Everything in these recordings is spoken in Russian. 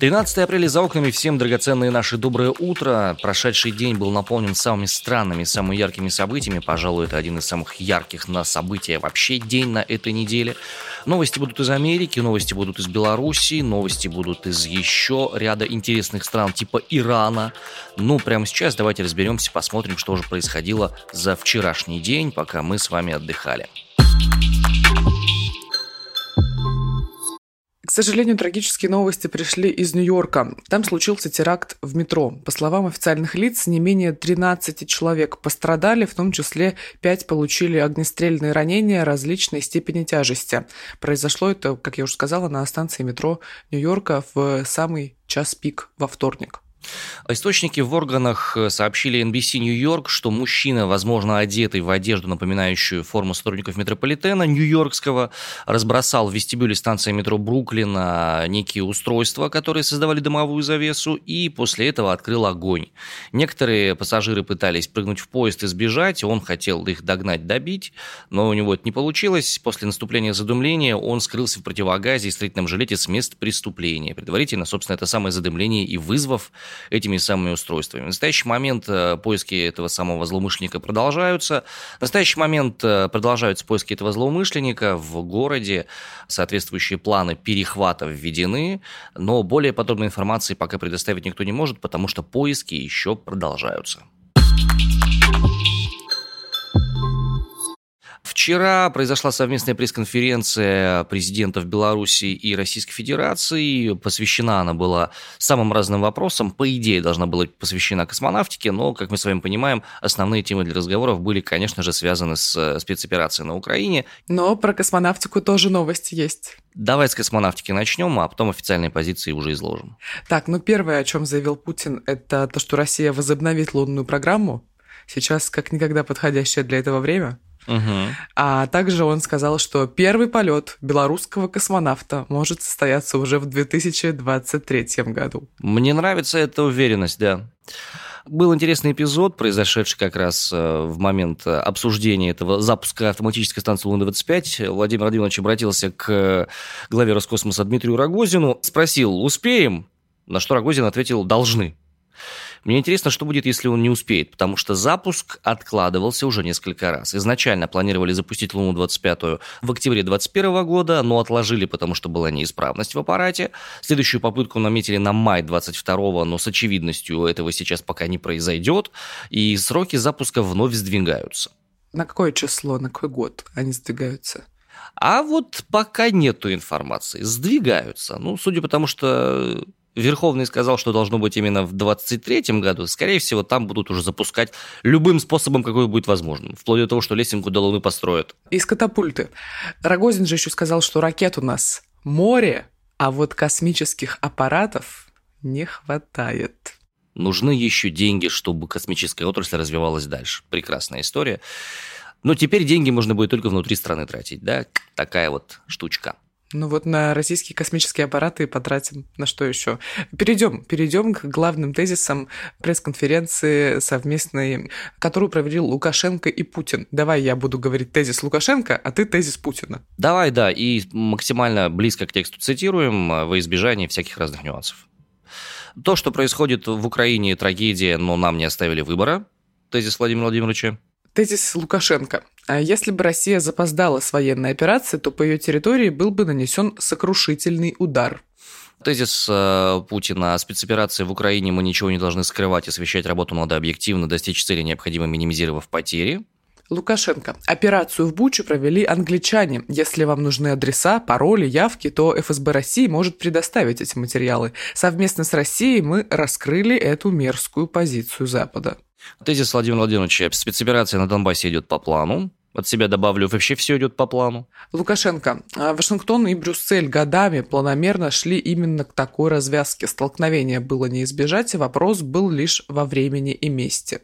13 апреля за окнами. Всем драгоценное наше доброе утро. Прошедший день был наполнен самыми странными, самыми яркими событиями. Пожалуй, это один из самых ярких на события вообще день на этой неделе. Новости будут из Америки, новости будут из Белоруссии, новости будут из еще ряда интересных стран типа Ирана. Ну, прямо сейчас давайте разберемся, посмотрим, что же происходило за вчерашний день, пока мы с вами отдыхали. К сожалению, трагические новости пришли из Нью-Йорка. Там случился теракт в метро. По словам официальных лиц, не менее 13 человек пострадали, в том числе 5 получили огнестрельные ранения различной степени тяжести. Произошло это, как я уже сказала, на станции метро Нью-Йорка в самый час пик во вторник. Источники в органах э, сообщили NBC Нью-Йорк, что мужчина, возможно, одетый в одежду, напоминающую форму сотрудников метрополитена нью-йоркского, разбросал в вестибюле станции метро Бруклина некие устройства, которые создавали дымовую завесу, и после этого открыл огонь. Некоторые пассажиры пытались прыгнуть в поезд и сбежать, он хотел их догнать, добить, но у него это не получилось. После наступления задымления он скрылся в противогазе и строительном жилете с места преступления. Предварительно, собственно, это самое задымление и вызвав этими самыми устройствами. В настоящий момент э, поиски этого самого злоумышленника продолжаются. В настоящий момент э, продолжаются поиски этого злоумышленника в городе. Соответствующие планы перехвата введены, но более подробной информации пока предоставить никто не может, потому что поиски еще продолжаются. Вчера произошла совместная пресс-конференция президентов Беларуси и Российской Федерации. Посвящена она была самым разным вопросам. По идее, должна была быть посвящена космонавтике, но, как мы с вами понимаем, основные темы для разговоров были, конечно же, связаны с э, спецоперацией на Украине. Но про космонавтику тоже новости есть. Давай с космонавтики начнем, а потом официальные позиции уже изложим. Так, ну первое, о чем заявил Путин, это то, что Россия возобновит лунную программу. Сейчас как никогда подходящее для этого время. Угу. А также он сказал, что первый полет белорусского космонавта может состояться уже в 2023 году. Мне нравится эта уверенность, да. Был интересный эпизод, произошедший как раз э, в момент обсуждения этого запуска автоматической станции Луны-25. Владимир Владимирович обратился к главе Роскосмоса Дмитрию Рогозину, спросил, успеем? На что Рогозин ответил, должны. Мне интересно, что будет, если он не успеет, потому что запуск откладывался уже несколько раз. Изначально планировали запустить Луну-25 в октябре 2021 года, но отложили, потому что была неисправность в аппарате. Следующую попытку наметили на май 22 но с очевидностью этого сейчас пока не произойдет, и сроки запуска вновь сдвигаются. На какое число, на какой год они сдвигаются? А вот пока нету информации. Сдвигаются. Ну, судя по тому, что Верховный сказал, что должно быть именно в 2023 году, скорее всего, там будут уже запускать любым способом, какой будет возможным, вплоть до того, что лесенку до Луны построят. Из катапульты. Рогозин же еще сказал, что ракет у нас море, а вот космических аппаратов не хватает. Нужны еще деньги, чтобы космическая отрасль развивалась дальше. Прекрасная история. Но теперь деньги можно будет только внутри страны тратить, да? Такая вот штучка. Ну вот на российские космические аппараты потратим на что еще? Перейдем, перейдем к главным тезисам пресс-конференции совместной, которую провели Лукашенко и Путин. Давай я буду говорить тезис Лукашенко, а ты тезис Путина. Давай, да, и максимально близко к тексту цитируем а, во избежание всяких разных нюансов. То, что происходит в Украине, трагедия, но нам не оставили выбора. Тезис Владимира Владимировича. Тезис Лукашенко. А если бы Россия запоздала с военной операцией, то по ее территории был бы нанесен сокрушительный удар. Тезис э, Путина о спецоперации в Украине мы ничего не должны скрывать, освещать работу надо объективно, достичь цели необходимо минимизировав потери. Лукашенко. Операцию в Буче провели англичане. Если вам нужны адреса, пароли, явки, то ФСБ России может предоставить эти материалы. Совместно с Россией мы раскрыли эту мерзкую позицию Запада. Тезис Владимира Владимировича. Спецоперация на Донбассе идет по плану. От себя добавлю, вообще все идет по плану. Лукашенко. А Вашингтон и Брюссель годами планомерно шли именно к такой развязке. Столкновения было не избежать, и вопрос был лишь во времени и месте.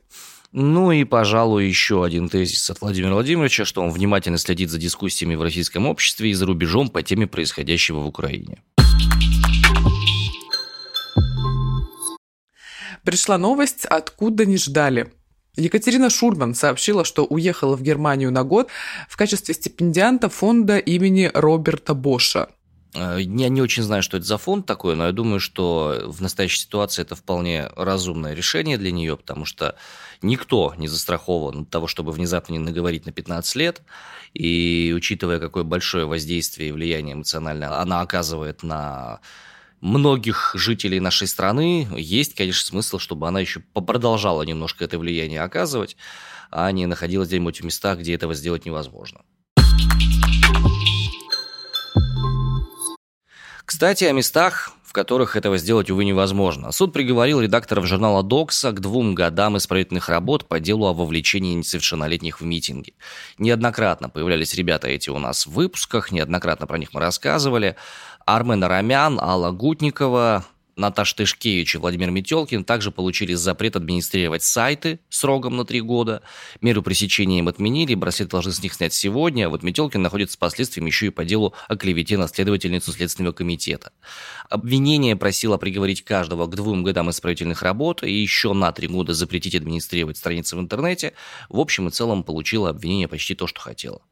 Ну и, пожалуй, еще один тезис от Владимира Владимировича, что он внимательно следит за дискуссиями в российском обществе и за рубежом по теме происходящего в Украине. Пришла новость, откуда не ждали. Екатерина Шульман сообщила, что уехала в Германию на год в качестве стипендианта фонда имени Роберта Боша. Э, я не очень знаю, что это за фонд такой, но я думаю, что в настоящей ситуации это вполне разумное решение для нее, потому что никто не застрахован от того, чтобы внезапно не наговорить на 15 лет. И учитывая, какое большое воздействие и влияние эмоциональное она оказывает на многих жителей нашей страны, есть, конечно, смысл, чтобы она еще продолжала немножко это влияние оказывать, а не находилась где-нибудь в местах, где этого сделать невозможно. Кстати, о местах, в которых этого сделать, увы, невозможно. Суд приговорил редакторов журнала «Докса» к двум годам исправительных работ по делу о вовлечении несовершеннолетних в митинги. Неоднократно появлялись ребята эти у нас в выпусках, неоднократно про них мы рассказывали. Армен Арамян, Алла Гутникова, Наташа Тышкевич и Владимир Метелкин также получили запрет администрировать сайты сроком на три года. Меру пресечения им отменили, браслет должны с них снять сегодня, а вот Метелкин находится с последствиями еще и по делу о клевете на следовательницу Следственного комитета. Обвинение просило приговорить каждого к двум годам исправительных работ и еще на три года запретить администрировать страницы в интернете. В общем и целом получило обвинение почти то, что хотело.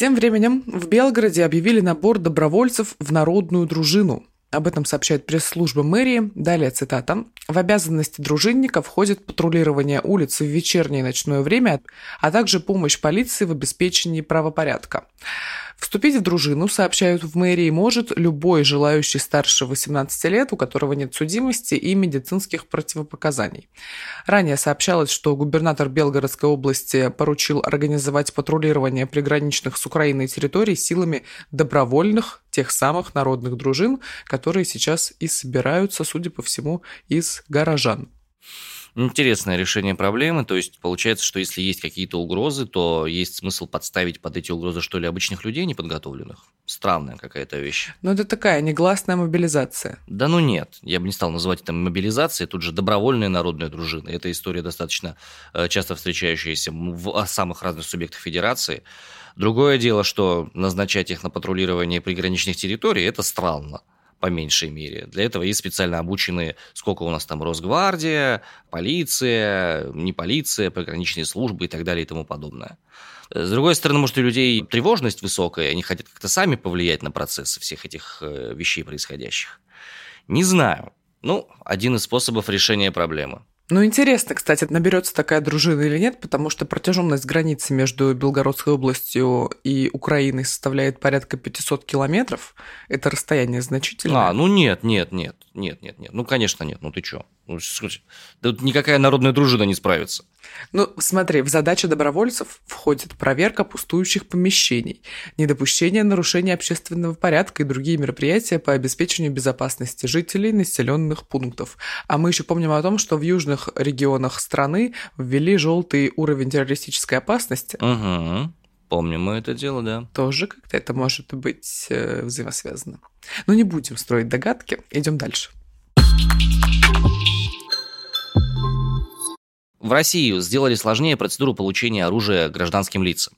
Тем временем в Белгороде объявили набор добровольцев в народную дружину. Об этом сообщает пресс-служба мэрии. Далее цитата. В обязанности дружинника входит патрулирование улиц в вечернее и ночное время, а также помощь полиции в обеспечении правопорядка. Вступить в дружину, сообщают в мэрии, может любой желающий старше 18 лет, у которого нет судимости и медицинских противопоказаний. Ранее сообщалось, что губернатор Белгородской области поручил организовать патрулирование приграничных с Украиной территорий силами добровольных, тех самых народных дружин, которые сейчас и собираются, судя по всему, из горожан. Интересное решение проблемы. То есть получается, что если есть какие-то угрозы, то есть смысл подставить под эти угрозы, что ли, обычных людей неподготовленных. Странная какая-то вещь. Но это такая негласная мобилизация. Да ну нет, я бы не стал называть это мобилизацией. Тут же добровольная народная дружина. Эта история достаточно э, часто встречающаяся в самых разных субъектах федерации. Другое дело, что назначать их на патрулирование приграничных территорий – это странно по меньшей мере. Для этого есть специально обученные, сколько у нас там Росгвардия, полиция, не полиция, пограничные службы и так далее и тому подобное. С другой стороны, может, у людей тревожность высокая, они хотят как-то сами повлиять на процессы всех этих э, вещей происходящих. Не знаю. Ну, один из способов решения проблемы. Ну, интересно, кстати, наберется такая дружина или нет, потому что протяженность границы между Белгородской областью и Украиной составляет порядка 500 километров. Это расстояние значительное. А, ну нет, нет, нет, нет, нет, нет. Ну, конечно, нет. Ну ты чё? Ну, да тут никакая народная дружина не справится. Ну, смотри, в задачу добровольцев входит проверка пустующих помещений, недопущение нарушения общественного порядка и другие мероприятия по обеспечению безопасности жителей населенных пунктов. А мы еще помним о том, что в южных регионах страны ввели желтый уровень террористической опасности. Угу. Помним мы это дело, да. Тоже как-то это может быть э, взаимосвязано. Но не будем строить догадки, идем дальше. В России сделали сложнее процедуру получения оружия гражданским лицам.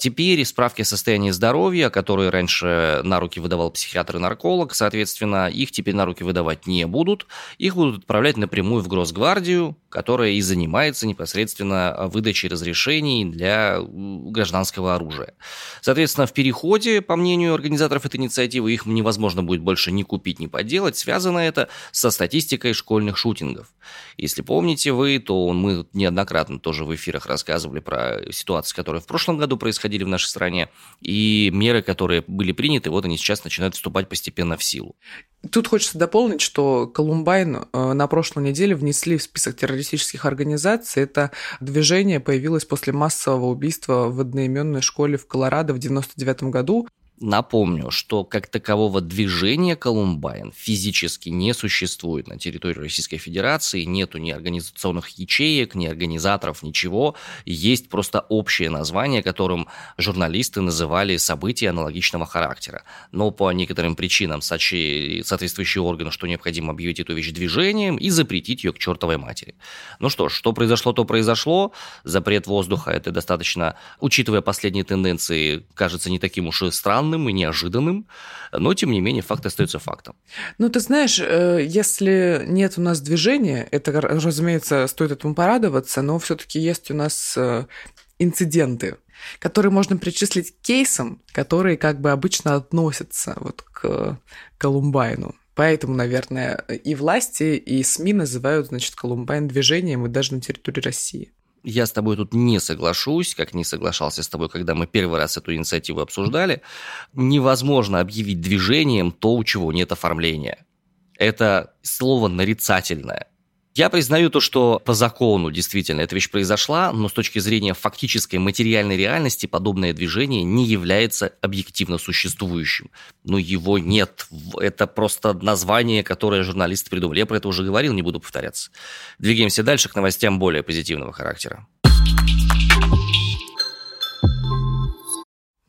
Теперь справки о состоянии здоровья, которые раньше на руки выдавал психиатр и нарколог, соответственно, их теперь на руки выдавать не будут. Их будут отправлять напрямую в Гросгвардию, которая и занимается непосредственно выдачей разрешений для гражданского оружия. Соответственно, в переходе, по мнению организаторов этой инициативы, их невозможно будет больше ни купить, ни подделать. Связано это со статистикой школьных шутингов. Если помните вы, то мы неоднократно тоже в эфирах рассказывали про ситуации, которые в прошлом году происходили происходили в нашей стране, и меры, которые были приняты, вот они сейчас начинают вступать постепенно в силу. Тут хочется дополнить, что Колумбайн э, на прошлой неделе внесли в список террористических организаций. Это движение появилось после массового убийства в одноименной школе в Колорадо в 1999 году. Напомню, что как такового движения Колумбайн физически не существует на территории Российской Федерации, нету ни организационных ячеек, ни организаторов, ничего. Есть просто общее название, которым журналисты называли события аналогичного характера. Но по некоторым причинам сочли соответствующие органы, что необходимо объявить эту вещь движением и запретить ее к чертовой матери. Ну что ж, что произошло, то произошло. Запрет воздуха – это достаточно, учитывая последние тенденции, кажется не таким уж и странным, странным и неожиданным, но, тем не менее, факт остается фактом. Ну, ты знаешь, э, если нет у нас движения, это, разумеется, стоит этому порадоваться, но все таки есть у нас э, инциденты. Которые можно причислить к кейсам, которые как бы обычно относятся вот к Колумбайну. Поэтому, наверное, и власти, и СМИ называют, значит, Колумбайн движением и даже на территории России. Я с тобой тут не соглашусь, как не соглашался с тобой, когда мы первый раз эту инициативу обсуждали. Невозможно объявить движением то, у чего нет оформления. Это слово нарицательное. Я признаю то, что по закону действительно эта вещь произошла, но с точки зрения фактической материальной реальности подобное движение не является объективно существующим. Но его нет. Это просто название, которое журналисты придумали. Я про это уже говорил, не буду повторяться. Двигаемся дальше к новостям более позитивного характера.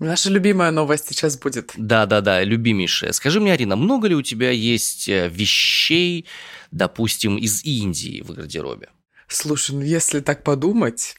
Наша любимая новость сейчас будет. Да-да-да, любимейшая. Скажи мне, Арина, много ли у тебя есть э, вещей, допустим, из Индии в гардеробе? Слушай, ну если так подумать,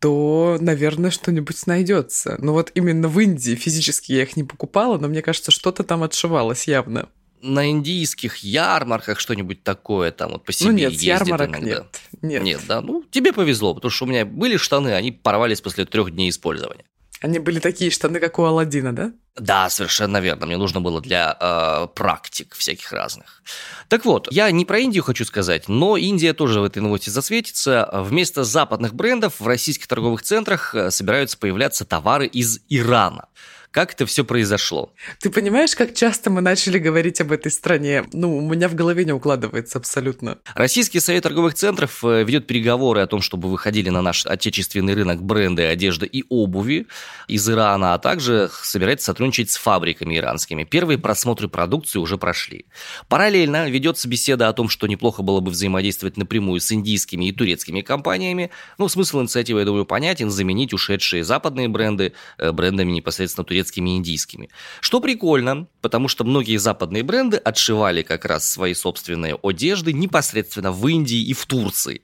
то, наверное, что-нибудь найдется. Но вот именно в Индии физически я их не покупала, но мне кажется, что-то там отшивалось явно. На индийских ярмарках что-нибудь такое там вот по себе Ну нет, ездит ярмарок иногда. нет. Нет. Нет, да. Ну, тебе повезло, потому что у меня были штаны, они порвались после трех дней использования. Они были такие штаны, как у Алладина, да? Да, совершенно верно. Мне нужно было для э, практик всяких разных. Так вот, я не про Индию хочу сказать, но Индия тоже в этой новости засветится. Вместо западных брендов в российских торговых центрах э, собираются появляться товары из Ирана. Как это все произошло? Ты понимаешь, как часто мы начали говорить об этой стране? Ну, у меня в голове не укладывается абсолютно. Российский совет торговых центров э, ведет переговоры о том, чтобы выходили на наш отечественный рынок бренды одежды и обуви из Ирана, а также собирается сотрудничать с фабриками иранскими. Первые просмотры продукции уже прошли. Параллельно ведется беседа о том, что неплохо было бы взаимодействовать напрямую с индийскими и турецкими компаниями. Ну, смысл инициативы, я думаю, понятен, заменить ушедшие западные бренды э, брендами непосредственно турецкими и индийскими. Что прикольно, потому что многие западные бренды отшивали как раз свои собственные одежды непосредственно в Индии и в Турции.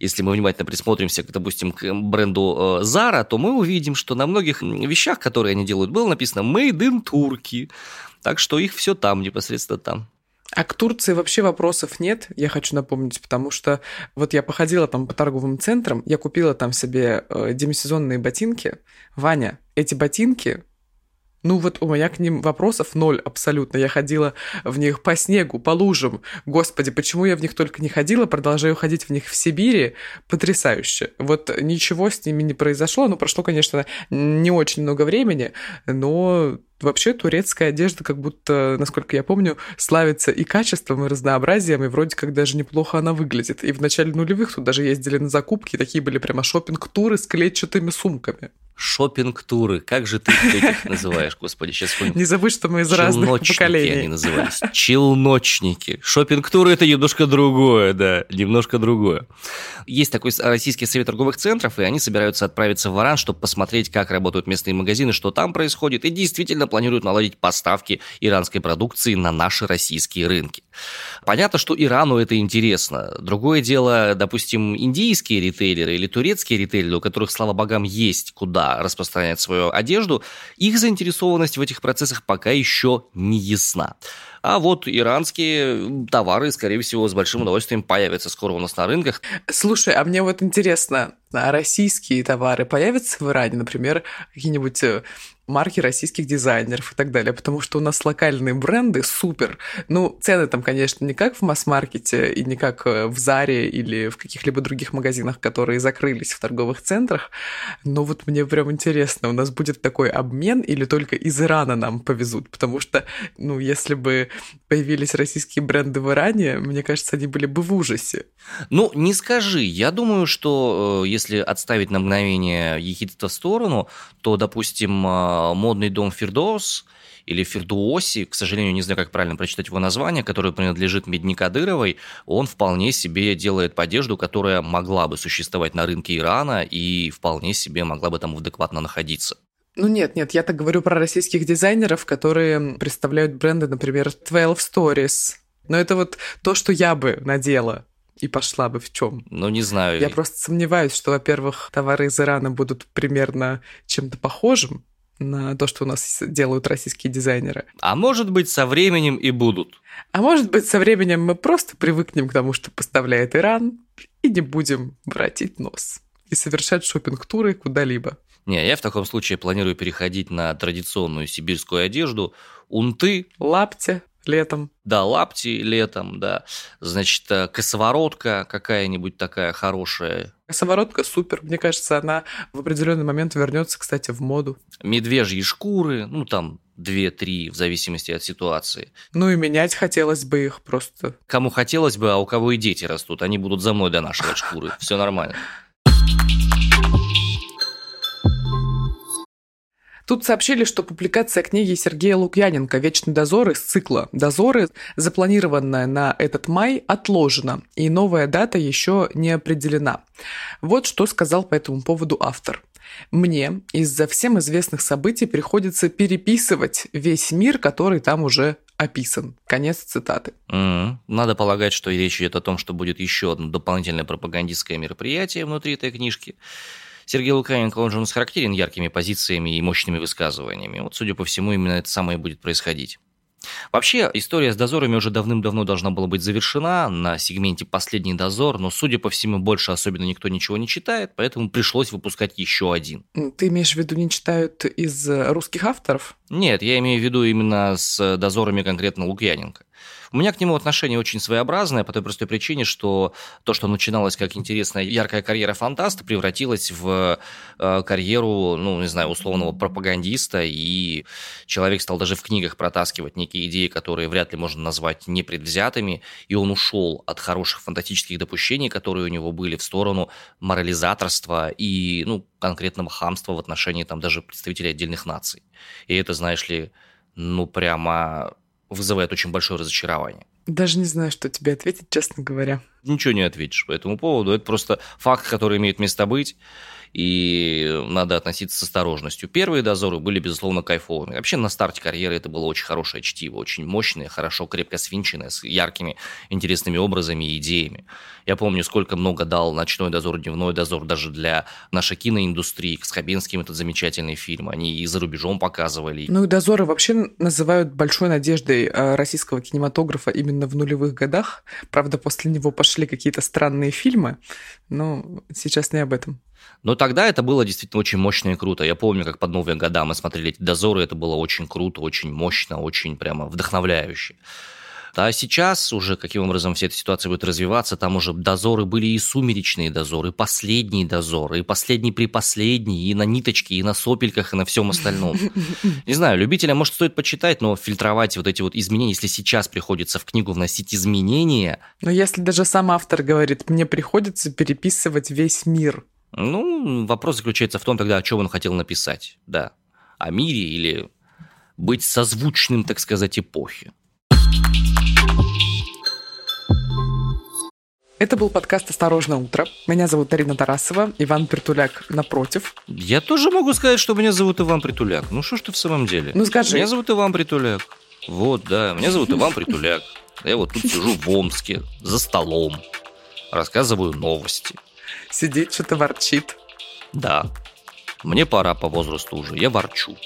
Если мы внимательно присмотримся, допустим, к бренду э, Zara, то мы увидим, что на многих вещах, которые они делают, было написано «Made in Turkey». Так что их все там, непосредственно там. А к Турции вообще вопросов нет, я хочу напомнить, потому что вот я походила там по торговым центрам, я купила там себе э, демисезонные ботинки. Ваня, эти ботинки ну вот у меня к ним вопросов ноль абсолютно. Я ходила в них по снегу, по лужам. Господи, почему я в них только не ходила, продолжаю ходить в них в Сибири. Потрясающе. Вот ничего с ними не произошло. Ну, прошло, конечно, не очень много времени, но Вообще турецкая одежда, как будто, насколько я помню, славится и качеством, и разнообразием, и вроде как даже неплохо она выглядит. И в начале нулевых тут даже ездили на закупки, такие были прямо шопинг туры с клетчатыми сумками. шопинг туры Как же ты их называешь, господи, сейчас вспомним. Не забудь, что мы из разных поколений. они назывались. Челночники. шопинг туры это немножко другое, да, немножко другое. Есть такой российский совет торговых центров, и они собираются отправиться в Иран, чтобы посмотреть, как работают местные магазины, что там происходит, и действительно планируют наладить поставки иранской продукции на наши российские рынки. Понятно, что Ирану это интересно. Другое дело, допустим, индийские ритейлеры или турецкие ритейлеры, у которых, слава богам, есть куда распространять свою одежду, их заинтересованность в этих процессах пока еще не ясна. А вот иранские товары, скорее всего, с большим удовольствием появятся скоро у нас на рынках. Слушай, а мне вот интересно, а российские товары появятся в Иране, например, какие-нибудь э, марки российских дизайнеров и так далее, потому что у нас локальные бренды супер. Ну, цены там, конечно, не как в масс-маркете и не как э, в Заре или в каких-либо других магазинах, которые закрылись в торговых центрах, но вот мне прям интересно, у нас будет такой обмен или только из Ирана нам повезут, потому что, ну, если бы появились российские бренды в Иране, мне кажется, они были бы в ужасе. Ну, не скажи, я думаю, что э, если отставить на мгновение ехидство в сторону, то, допустим, э, модный дом Фердос или Фердуоси, к сожалению, не знаю, как правильно прочитать его название, которое принадлежит Медни Кадыровой, он вполне себе делает одежду, которая могла бы существовать на рынке Ирана и вполне себе могла бы там адекватно находиться. Ну нет, нет, я так говорю про российских дизайнеров, которые представляют бренды, например, 12 Stories. Но это вот то, что я бы надела и пошла бы в чем. Ну, не знаю. Я просто сомневаюсь, что, во-первых, товары из Ирана будут примерно чем-то похожим, на то, что у нас делают российские дизайнеры. А может быть, со временем и будут. А может быть, со временем мы просто привыкнем к тому, что поставляет Иран, и не будем воротить нос и совершать шопинг туры куда-либо. Не, я в таком случае планирую переходить на традиционную сибирскую одежду. Унты. Лапти летом. Да, лапти летом, да. Значит, э, косоворотка какая-нибудь такая хорошая. Косоворотка супер. Мне кажется, она в определенный момент вернется, кстати, в моду. Медвежьи шкуры, ну там две-три, в зависимости от ситуации. Ну и менять хотелось бы их просто. Кому хотелось бы, а у кого и дети растут, они будут за мной донашивать шкуры. Все нормально. Тут сообщили, что публикация книги Сергея Лукьяненко «Вечный дозор» из цикла «Дозоры», запланированная на этот май, отложена, и новая дата еще не определена. Вот что сказал по этому поводу автор. Мне из-за всем известных событий приходится переписывать весь мир, который там уже описан. Конец цитаты. Mm-hmm. Надо полагать, что речь идет о том, что будет еще одно дополнительное пропагандистское мероприятие внутри этой книжки. Сергей Лукьяненко, он же у нас характерен яркими позициями и мощными высказываниями. Вот, судя по всему, именно это самое будет происходить. Вообще, история с дозорами уже давным-давно должна была быть завершена на сегменте «Последний дозор», но, судя по всему, больше особенно никто ничего не читает, поэтому пришлось выпускать еще один. Ты имеешь в виду, не читают из русских авторов? Нет, я имею в виду именно с дозорами конкретно Лукьяненко. У меня к нему отношение очень своеобразное по той простой причине, что то, что начиналось как интересная яркая карьера фантаста, превратилась в э, карьеру, ну, не знаю, условного пропагандиста, и человек стал даже в книгах протаскивать некие идеи, которые вряд ли можно назвать непредвзятыми, и он ушел от хороших фантастических допущений, которые у него были, в сторону морализаторства и, ну, конкретного хамства в отношении там даже представителей отдельных наций. И это, знаешь ли, ну, прямо вызывает очень большое разочарование. Даже не знаю, что тебе ответить, честно говоря. Ничего не ответишь по этому поводу. Это просто факт, который имеет место быть и надо относиться с осторожностью. Первые дозоры были, безусловно, кайфовыми. Вообще на старте карьеры это было очень хорошее чтиво, очень мощное, хорошо, крепко свинченное, с яркими, интересными образами и идеями. Я помню, сколько много дал «Ночной дозор», «Дневной дозор» даже для нашей киноиндустрии. С Хабенским этот замечательный фильм. Они и за рубежом показывали. Ну и «Дозоры» вообще называют большой надеждой э, российского кинематографа именно в нулевых годах. Правда, после него пошли какие-то странные фильмы, но сейчас не об этом. Но тогда это было действительно очень мощно и круто. Я помню, как под Новые года мы смотрели эти дозоры, это было очень круто, очень мощно, очень прямо вдохновляюще. А сейчас уже, каким образом вся эта ситуация будет развиваться, там уже дозоры были и сумеречные дозоры, и последние дозоры, и последний при последний, и на ниточке, и на сопельках, и на всем остальном. Не знаю, любителям, может, стоит почитать, но фильтровать вот эти вот изменения, если сейчас приходится в книгу вносить изменения... Но если даже сам автор говорит, мне приходится переписывать весь мир, ну, вопрос заключается в том тогда, о чем он хотел написать, да. О мире или быть созвучным, так сказать, эпохи. Это был подкаст «Осторожно, утро». Меня зовут Арина Тарасова, Иван Притуляк напротив. Я тоже могу сказать, что меня зовут Иван Притуляк. Ну что ж ты в самом деле? Ну скажи. Меня зовут Иван Притуляк. Вот, да, меня зовут Иван Притуляк. Я вот тут сижу в Омске, за столом, рассказываю новости сидит, что-то ворчит. Да. Мне пора по возрасту уже, я ворчу.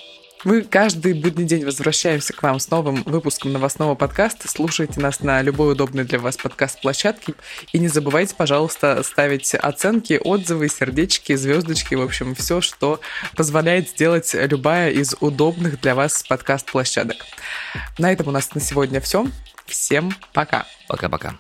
Мы каждый будний день возвращаемся к вам с новым выпуском новостного подкаста. Слушайте нас на любой удобной для вас подкаст-площадке. И не забывайте, пожалуйста, ставить оценки, отзывы, сердечки, звездочки, в общем, все, что позволяет сделать любая из удобных для вас подкаст-площадок. На этом у нас на сегодня все. Всем пока. Пока-пока.